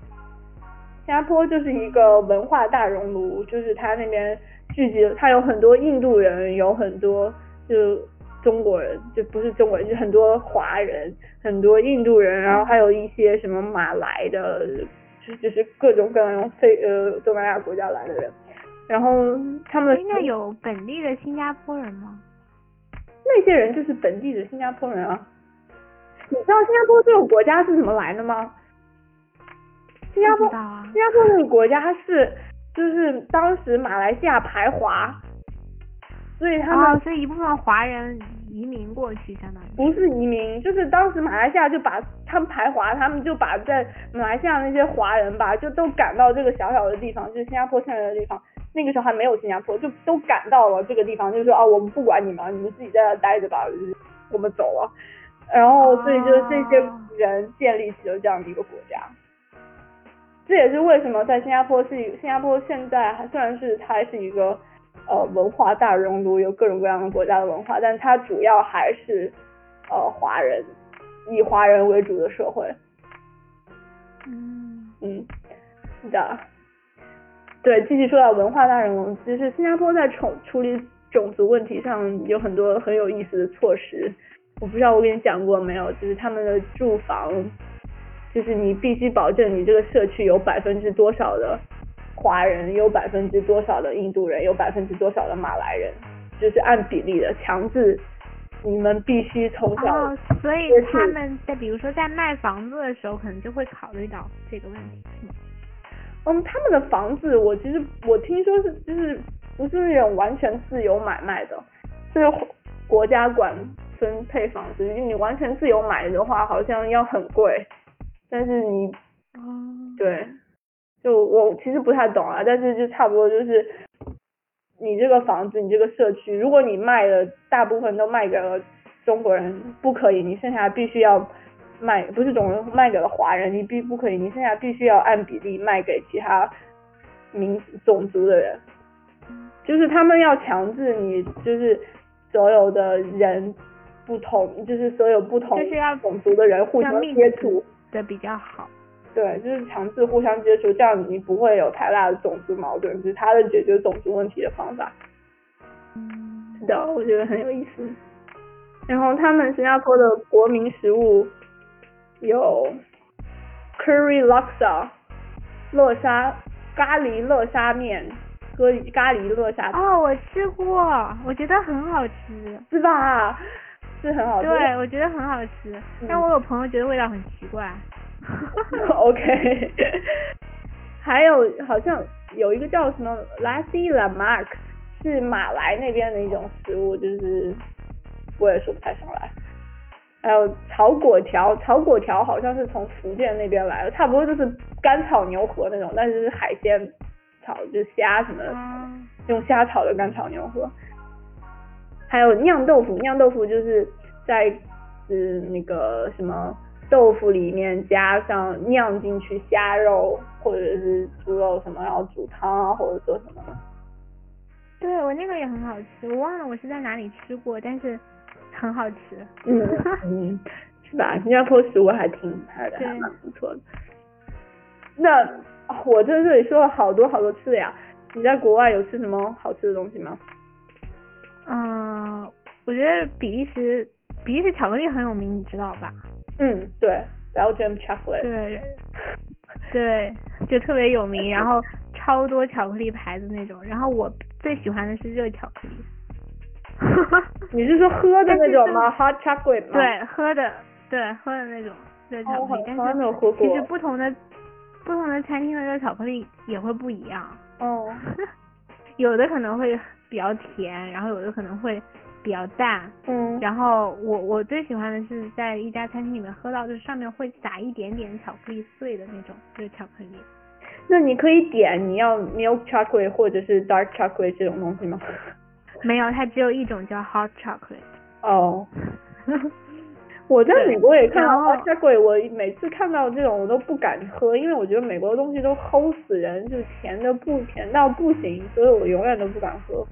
新加坡就是一个文化大熔炉，就是它那边聚集，它有很多印度人，有很多就。中国人就不是中国人，就很多华人，很多印度人，然后还有一些什么马来的，就就是各种各样非呃东南亚国家来的人，然后他们应该有本地的新加坡人吗？那些人就是本地的新加坡人啊。你知道新加坡这个国家是怎么来的吗？新加坡，新加坡这个国家是就是当时马来西亚排华。所以他们，所以一部分华人移民过去，相当于不是移民，就是当时马来西亚就把他们排华，他们就把在马来西亚那些华人吧，就都赶到这个小小的地方，就是新加坡现在的地方。那个时候还没有新加坡，就都赶到了这个地方，就说啊，我们不管你们，你们自己在那待着吧，我们走了。然后，所以就是这些人建立起了这样的一个国家。这也是为什么在新加坡是新加坡现在还虽然是它是一个。呃，文化大熔炉有各种各样的国家的文化，但它主要还是呃华人以华人为主的社会。嗯嗯，是的。对，继续说到文化大熔炉，其实新加坡在处处理种族问题上有很多很有意思的措施。我不知道我跟你讲过没有，就是他们的住房，就是你必须保证你这个社区有百分之多少的华人，有百分之多少的印度人，有百分之多少的马来人，就是按比例的强制，你们必须从小。哦，所以他们在比如说在卖房子的时候，可能就会考虑到这个问题，是吗？嗯，他们的房子，我其实我听说是就是不是那种完全自由买卖的，是国家管分配房子，因为你完全自由买的话，好像要很贵。但是你，哦，对，就我其实不太懂啊，但是就差不多就是你这个房子，你这个社区，如果你卖了，大部分都卖给了中国人，不可以，你剩下必须要。卖不是总卖给了华人，你必不可以，你剩下必须要按比例卖给其他民种族的人，就是他们要强制你，就是所有的人不同，就是所有不同就是要种族的人互相接触的比较好，对，就是强制互相接触，这样你不会有太大的种族矛盾，这是他的解决种族问题的方法。嗯，是的，我觉得很有意思。然后他们新加坡的国民食物。有 curry laksa 乐沙咖喱乐沙面，咖喱咖喱乐沙。哦，我吃过，我觉得很好吃，是吧？是很好吃。对，我觉得很好吃，但我有朋友觉得味道很奇怪。OK，还有好像有一个叫什么 l a s i l a m a r k 是马来那边的一种食物，就是我也说不太上来。还有炒粿条，炒粿条好像是从福建那边来的，差不多就是干炒牛河那种，但是是海鲜炒，就是虾什么的，用虾炒的干炒牛河。还有酿豆腐，酿豆腐就是在是那个什么豆腐里面加上酿进去虾肉或者是猪肉什么，然后煮汤啊或者做什么。对我那个也很好吃，我忘了我是在哪里吃过，但是。很好吃，嗯嗯，是吧？新加坡食物还挺还的，还蛮不错的。那我在这里说了好多好多次呀，你在国外有吃什么好吃的东西吗？嗯，我觉得比利时比利时巧克力很有名，你知道吧？嗯，对，Belgium chocolate。对，对，就特别有名，然后超多巧克力牌子那种，然后我最喜欢的是热巧克力。你是说喝的那种吗？Hot chocolate 吗？对，喝的，对，喝的那种热巧克力。但是其实不同的不同的餐厅的热巧克力也会不一样。哦。有的可能会比较甜，然后有的可能会比较大。嗯。然后我我最喜欢的是在一家餐厅里面喝到，就是上面会撒一点点巧克力碎的那种就是巧克力。那你可以点你要 milk chocolate 或者是 dark chocolate 这种东西吗？没有，它只有一种叫 hot chocolate。哦，我在美国也看到 hot chocolate，我每次看到这种我都不敢喝，因为我觉得美国的东西都齁死人，就甜的不甜到不行，所以我永远都不敢喝。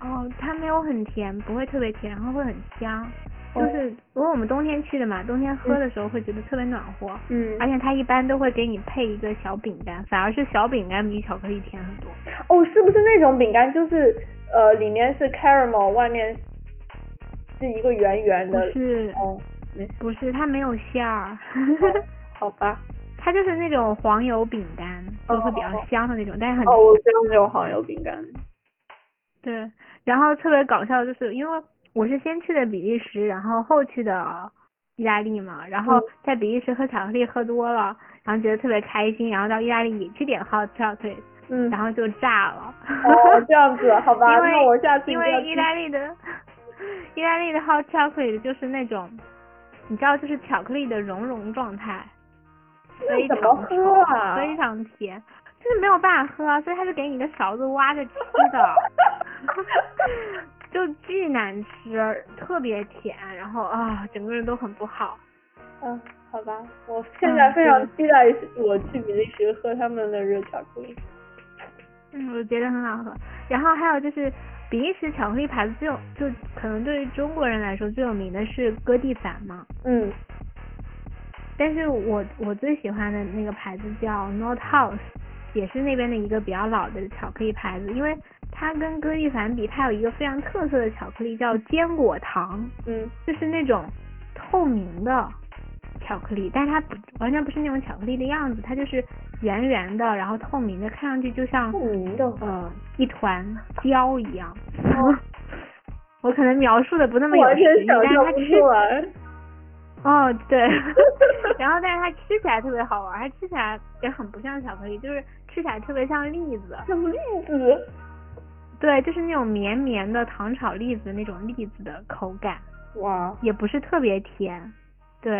哦，它没有很甜，不会特别甜，然后会很香。就是如果我们冬天去的嘛，冬天喝的时候会觉得特别暖和。嗯。而且它一般都会给你配一个小饼干，反而是小饼干比巧克力甜很多。哦，是不是那种饼干？就是呃，里面是 caramel，外面是一个圆圆的。不是。哦。不是，它没有馅儿。好吧。它就是那种黄油饼干，就会比较香的那种，但是很。哦，我知道那种黄油饼干。对，然后特别搞笑，就是因为。我是先去的比利时，然后后去的意大利嘛，然后在比利时喝巧克力喝多了，然后觉得特别开心，然后到意大利也去点 hot chocolate，嗯，然后就炸了。哦，这样子，好吧，那我下次因为意大利的意大利的 hot chocolate 就是那种，你知道，就是巧克力的熔融状态，非常喝啊？非常甜，就是没有办法喝，所以他就给你个勺子挖着吃的。就巨难吃，特别甜，然后啊，整个人都很不好。嗯，好吧，我现在非常期待我去比利时喝他们的热巧克力。嗯，我觉得很好喝。然后还有就是比利时巧克力牌子最有，就可能对于中国人来说最有名的是哥弟凡嘛。嗯。但是我我最喜欢的那个牌子叫 Not House，也是那边的一个比较老的巧克力牌子，因为它跟歌地凡比，它有一个非常特色的巧克力叫坚果糖，嗯，就是那种透明的巧克力，但是它不完全不是那种巧克力的样子，它就是圆圆的，然后透明的，看上去就像透明的，呃一团胶一样。我可能描述的不那么有完全实意，但是它吃出来。哦，对，然后但是它吃起来特别好玩，它吃起来也很不像巧克力，就是吃起来特别像栗子，像栗子，对，就是那种绵绵的糖炒栗子那种栗子的口感，哇，也不是特别甜，对，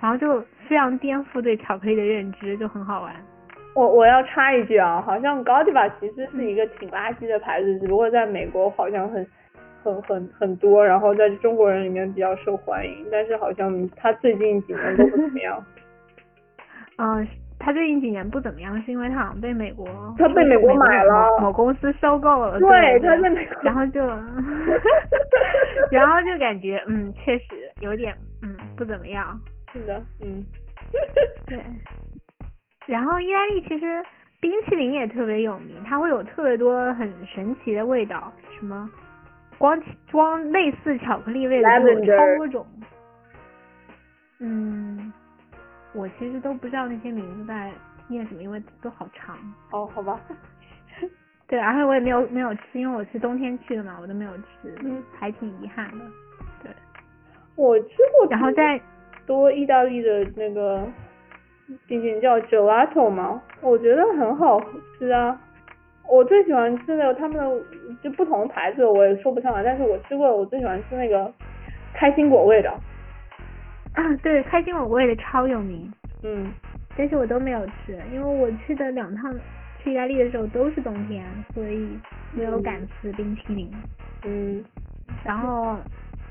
然后就非常颠覆对巧克力的认知，就很好玩。我我要插一句啊，好像 Godiva 其实是一个挺垃圾的牌子，只不过在美国好像很很很很多，然后在中国人里面比较受欢迎，但是好像他最近几年都不怎么样。嗯，它最近几年不怎么样，是因为他好像被美国他被美国买了某某公司收购了，对对，它在美国然后就 然后就感觉嗯，确实有点嗯不怎么样，是的，嗯，对。然后意大利其实冰淇淋也特别有名，它会有特别多很神奇的味道，什么光光类似巧克力味的就有超多种。嗯，我其实都不知道那些名字在念什么，因为都好长。哦，好吧，对，而且我也没有没有吃，因为我是冬天去的嘛，我都没有吃，嗯还挺遗憾的。对，我吃过然后在多意大利的那个冰淇淋叫 gelato 嘛，我觉得很好吃啊。我最喜欢吃的他们的就不同的牌子我也说不上来，但是我吃过我最喜欢吃那个开心果味的，啊，对，开心果味的超有名。嗯，但是我都没有吃，因为我去的两趟去意大利的时候都是冬天，所以没有敢吃冰淇淋。嗯，然后，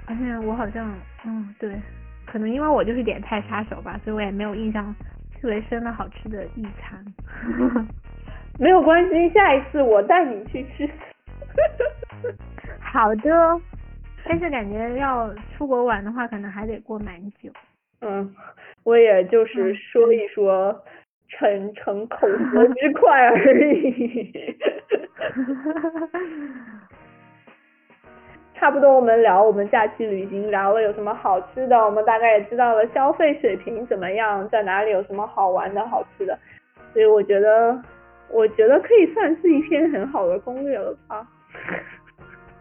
而且我好像，嗯，对，可能因为我就是点菜杀手吧，所以我也没有印象特别深的好吃的一餐。没有关系，下一次我带你去吃。好的，但是感觉要出国玩的话，可能还得过蛮久。嗯，我也就是嗯说一说，逞逞口舌之快而已。差不多，我们聊我们假期旅行，聊了有什么好吃的，我们大概也知道了消费水平怎么样，在哪里有什么好玩的好吃的，所以我觉得，我觉得可以算是一篇很好的攻略了吧。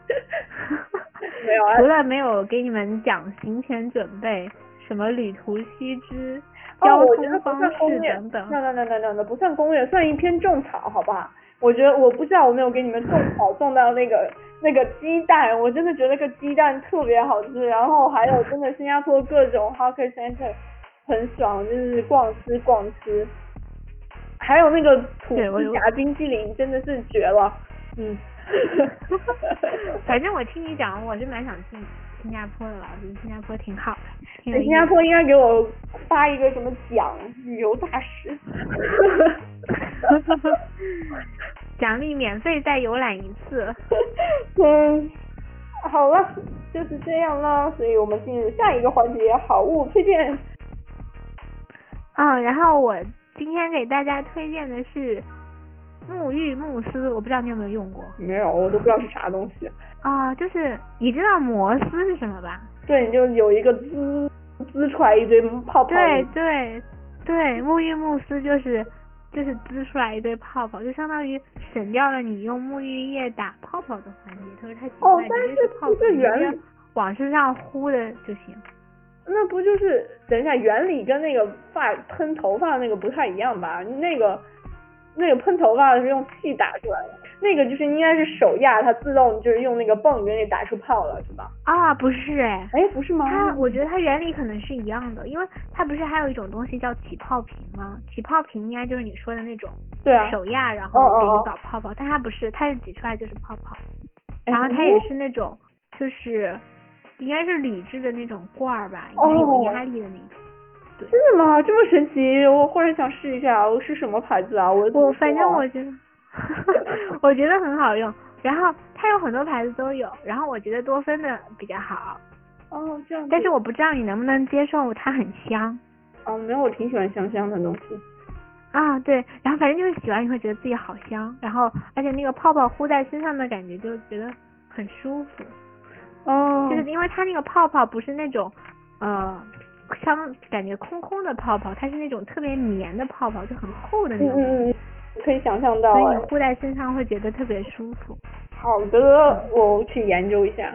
没有啊除，了没有给你们讲行前准备，什么旅途须知、哦，交我觉得不通方式算攻略，等等。那那那那那那不算攻略，算一篇种草，好不好？我觉得我不知道我没有给你们种草种到那个那个鸡蛋，我真的觉得那个鸡蛋特别好吃，然后还有真的新加坡各种 hawker center 很爽，就是逛吃逛吃，还有那个土夹冰激凌真的是绝了，嗯。反正我听你讲，我是蛮想去新加坡的了，我觉得新加坡挺好的。在新加坡应该给我发一个什么奖，旅游大使。奖励免费再游览一次。嗯，好了，就是这样了，所以我们进入下一个环节，好物推荐。嗯，然后我今天给大家推荐的是沐浴慕斯，我不知道你有没有用过没有，我都不知道是啥东西。啊、就是你知道摩丝是什么吧？对，你就有一个滋滋出来一堆泡泡。对对对，沐浴慕斯就是就是滋出来一堆泡泡，就相当于省掉了你用沐浴液打泡泡的环节，特别太奇怪，哦但是不泡泡直接往身上呼的就行。那不就是等一下原理跟那个发喷头发那个不太一样吧？那个那个喷头发的是用气打出来的，那个就是应该是手压它自动就是用那个泵给你打出泡了，是吧？啊，不是哎，哎，不是吗？它我觉得它原理可能是一样的，因为它不是还有一种东西叫起泡瓶吗？起泡瓶应该就是你说的那种对啊，手压，然后给你哦搞泡泡，但它不是，它是挤出来就是泡泡，哎然后它也是那种就是应该是铝制的那种罐儿吧，应该有哦压力的那种。真的吗？这么神奇！我忽然想试一下，我是什么牌子啊？我我反正我觉得，我觉得很好用。然后它有很多牌子都有，然后我觉得多芬的比较好，哦这样，但是我不知道你能不能接受它很香。哦，没有，我挺喜欢香香的东西。啊，对，然后反正就是洗完以后觉得自己好香，然后而且那个泡泡呼在身上的感觉就觉得很舒服。哦。就是因为它那个泡泡不是那种呃像感觉空空的泡泡，它是那种特别绵的泡泡，就很厚的那种。嗯嗯。可以想象到。所以你敷在身上会觉得特别舒服。好的，我去研究一下。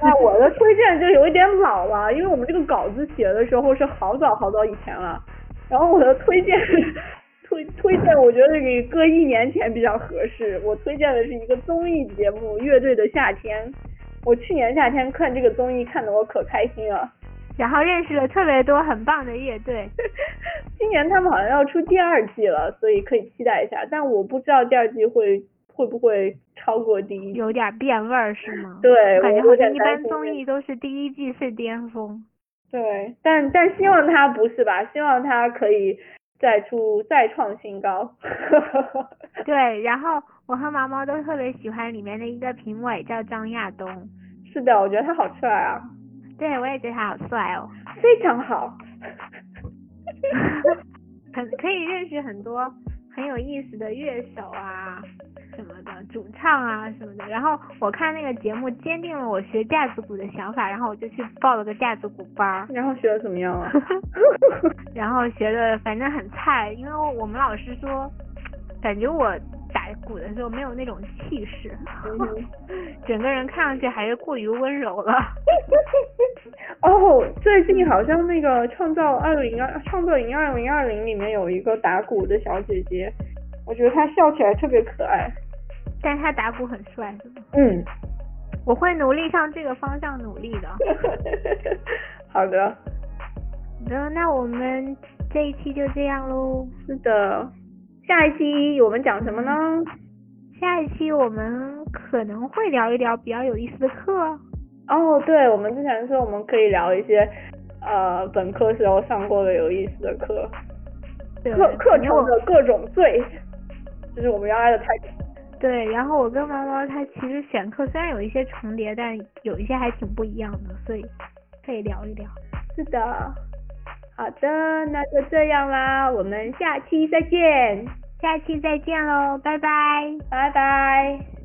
那我的推荐就有一点老了，因为我们这个稿子写的时候是好早好早以前了。然后我的推荐推推荐，我觉得给搁一年前比较合适。我推荐的是一个综艺节目《乐队的夏天》。我去年夏天看这个综艺，看得我可开心了，然后认识了特别多很棒的乐队。今年他们好像要出第二季了，所以可以期待一下。但我不知道第二季会会不会超过第一，有点变味儿是吗？对，感觉好像一般综艺都是第一季是巅峰。对，但但希望他不是吧？希望他可以再出再创新高。对，然后我和毛毛都特别喜欢里面的一个评委叫张亚东。是的，我觉得他好帅啊。对，我也觉得他好帅哦。非常好。很可以认识很多很有意思的乐手啊。什么的主唱啊什么的，然后我看那个节目坚定了我学架子鼓的想法，然后我就去报了个架子鼓班。然后学的怎么样啊？然后学的反正很菜，因为我们老师说，感觉我打鼓的时候没有那种气势，整个人看上去还是过于温柔了。哦，最近好像那个创造二零二创造营二零二零里面有一个打鼓的小姐姐。我觉得她笑起来特别可爱，但是他打鼓很帅，是吗？嗯，我会努力向这个方向努力的。好的，好的，那我们这一期就这样喽。是的，下一期我们讲什么呢？下一期我们可能会聊一聊比较有意思的课。哦，对，我们之前说我们可以聊一些呃本科时候上过的有意思的课，课课程的各种罪。这是我们要来的态度。对，然后我跟毛毛他其实选课虽然有一些重叠，但有一些还挺不一样的，所以可以聊一聊。是的，好的，那就这样啦，我们下期再见，下期再见喽，拜拜，拜拜。